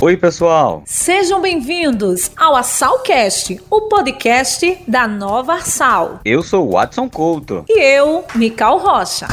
Oi, pessoal! Sejam bem-vindos ao Assalcast, o podcast da Nova Arsal. Eu sou o Watson Couto. E eu, Mical Rocha.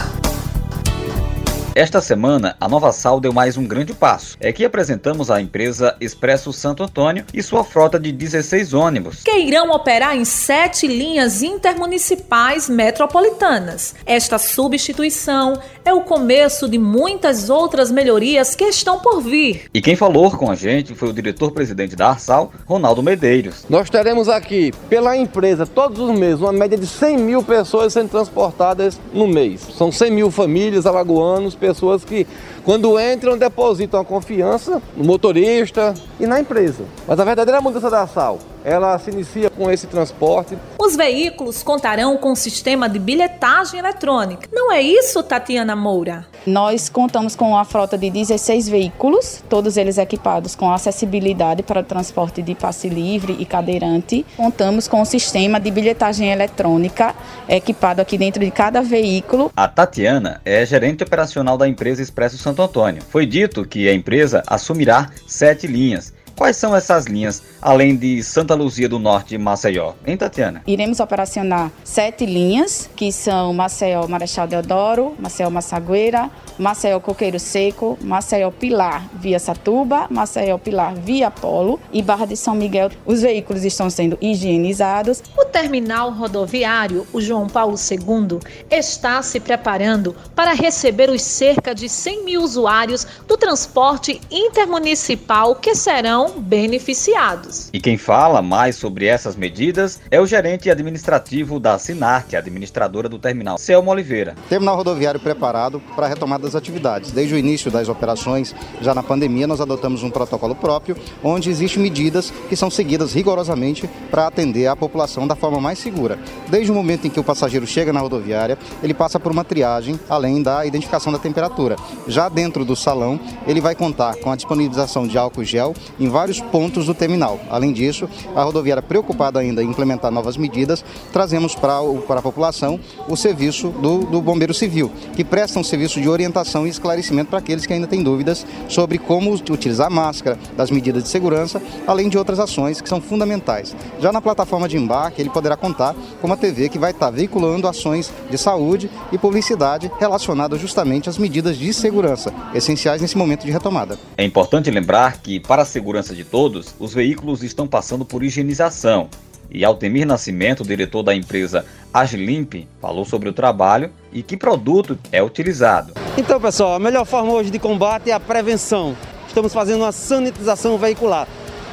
Esta semana, a Nova Sal deu mais um grande passo. É que apresentamos a empresa Expresso Santo Antônio e sua frota de 16 ônibus. Que irão operar em sete linhas intermunicipais metropolitanas. Esta substituição é o começo de muitas outras melhorias que estão por vir. E quem falou com a gente foi o diretor-presidente da Arsal, Ronaldo Medeiros. Nós teremos aqui, pela empresa, todos os meses, uma média de 100 mil pessoas sendo transportadas no mês. São 100 mil famílias alagoanos, pessoas que, quando entram, depositam a confiança no motorista e na empresa. Mas a verdadeira mudança da Sal ela se inicia com esse transporte. Os veículos contarão com um sistema de bilhetagem eletrônica. Não é isso, Tatiana Moura? Nós contamos com uma frota de 16 veículos, todos eles equipados com acessibilidade para o transporte de passe livre e cadeirante. Contamos com um sistema de bilhetagem eletrônica equipado aqui dentro de cada veículo. A Tatiana é gerente operacional da empresa Expresso Santo Antônio. Foi dito que a empresa assumirá sete linhas Quais são essas linhas, além de Santa Luzia do Norte e Maceió? Hein, Tatiana? Iremos operacionar sete linhas, que são Maceió Marechal Deodoro, Maceió Massagueira, Maceió Coqueiro Seco, Maceió Pilar via Satuba, Maceió Pilar via Polo e Barra de São Miguel. Os veículos estão sendo higienizados. O terminal rodoviário, o João Paulo II, está se preparando para receber os cerca de 100 mil usuários do transporte intermunicipal que serão beneficiados. E quem fala mais sobre essas medidas é o gerente administrativo da Sinarte, administradora do terminal, Selma Oliveira. Terminal rodoviário preparado para a retomada das atividades. Desde o início das operações, já na pandemia, nós adotamos um protocolo próprio, onde existem medidas que são seguidas rigorosamente para atender a população da forma mais segura. Desde o momento em que o passageiro chega na rodoviária, ele passa por uma triagem, além da identificação da temperatura. Já dentro do salão, ele vai contar com a disponibilização de álcool gel em vários pontos do terminal. Além disso, a rodoviária preocupada ainda em implementar novas medidas, trazemos para, para a população o serviço do, do Bombeiro Civil, que presta um serviço de orientação orientação e esclarecimento para aqueles que ainda têm dúvidas sobre como utilizar máscara, das medidas de segurança, além de outras ações que são fundamentais. Já na plataforma de embarque, ele poderá contar com uma TV que vai estar veiculando ações de saúde e publicidade relacionadas justamente às medidas de segurança, essenciais nesse momento de retomada. É importante lembrar que, para a segurança de todos, os veículos estão passando por higienização. E Altemir Nascimento, diretor da empresa Agilimp, falou sobre o trabalho e que produto é utilizado. Então, pessoal, a melhor forma hoje de combate é a prevenção. Estamos fazendo uma sanitização veicular.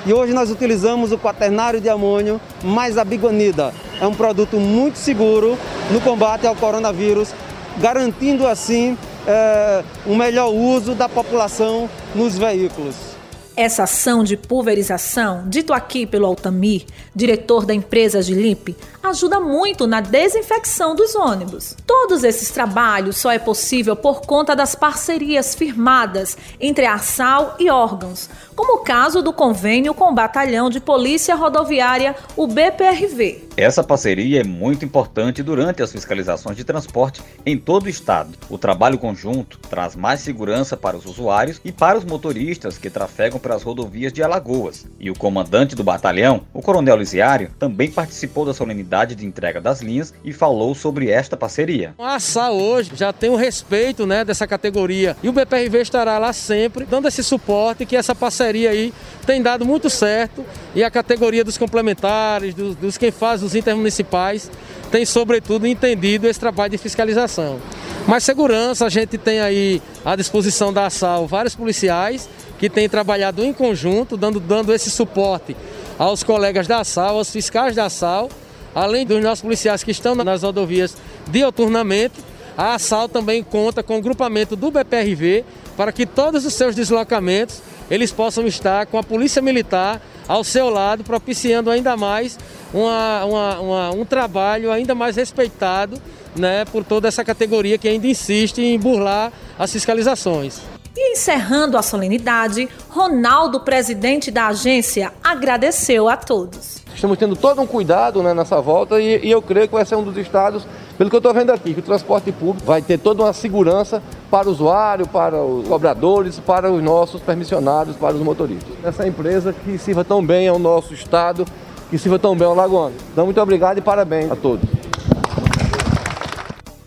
E hoje nós utilizamos o quaternário de amônio mais a biguanida. É um produto muito seguro no combate ao coronavírus, garantindo assim é, um melhor uso da população nos veículos. Essa ação de pulverização, dito aqui pelo Altamir, diretor da empresa Limpe, ajuda muito na desinfecção dos ônibus. Todos esses trabalhos só é possível por conta das parcerias firmadas entre a SAL e órgãos, como o caso do convênio com o Batalhão de Polícia Rodoviária, o BPRV. Essa parceria é muito importante durante as fiscalizações de transporte em todo o estado. O trabalho conjunto traz mais segurança para os usuários e para os motoristas que trafegam pelas rodovias de Alagoas. E o comandante do batalhão, o Coronel Lisiário, também participou da solenidade de entrega das linhas e falou sobre esta parceria. A SA hoje já tem o respeito né, dessa categoria e o BPRV estará lá sempre dando esse suporte que essa parceria aí tem dado muito certo e a categoria dos complementares, dos, dos quem faz os intermunicipais, tem sobretudo entendido esse trabalho de fiscalização. Mas segurança, a gente tem aí à disposição da ASAL vários policiais que têm trabalhado em conjunto, dando, dando esse suporte aos colegas da SAL, aos fiscais da SAL, além dos nossos policiais que estão nas rodovias dioturnamente. A ASAL também conta com o grupamento do BPRV para que todos os seus deslocamentos eles possam estar com a Polícia Militar ao seu lado, propiciando ainda mais uma, uma, uma, um trabalho ainda mais respeitado né, por toda essa categoria que ainda insiste em burlar as fiscalizações. E encerrando a solenidade, Ronaldo, presidente da agência, agradeceu a todos. Estamos tendo todo um cuidado né, nessa volta e, e eu creio que vai ser um dos estados Pelo que eu estou vendo aqui, que o transporte público vai ter toda uma segurança para o usuário, para os cobradores, para os nossos permissionários, para os motoristas. Essa empresa que sirva tão bem ao nosso estado, que sirva tão bem ao Lagoano. Então, muito obrigado e parabéns a todos.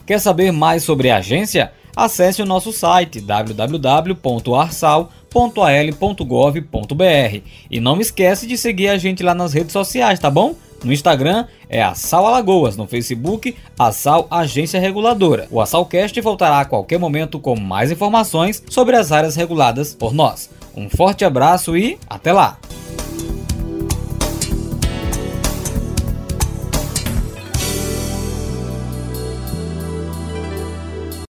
Quer saber mais sobre a agência? Acesse o nosso site www.arsal.al.gov.br e não esquece de seguir a gente lá nas redes sociais, tá bom? No Instagram é a Sal Alagoas, no Facebook a Sal Agência Reguladora. O Assalcast voltará a qualquer momento com mais informações sobre as áreas reguladas por nós. Um forte abraço e até lá!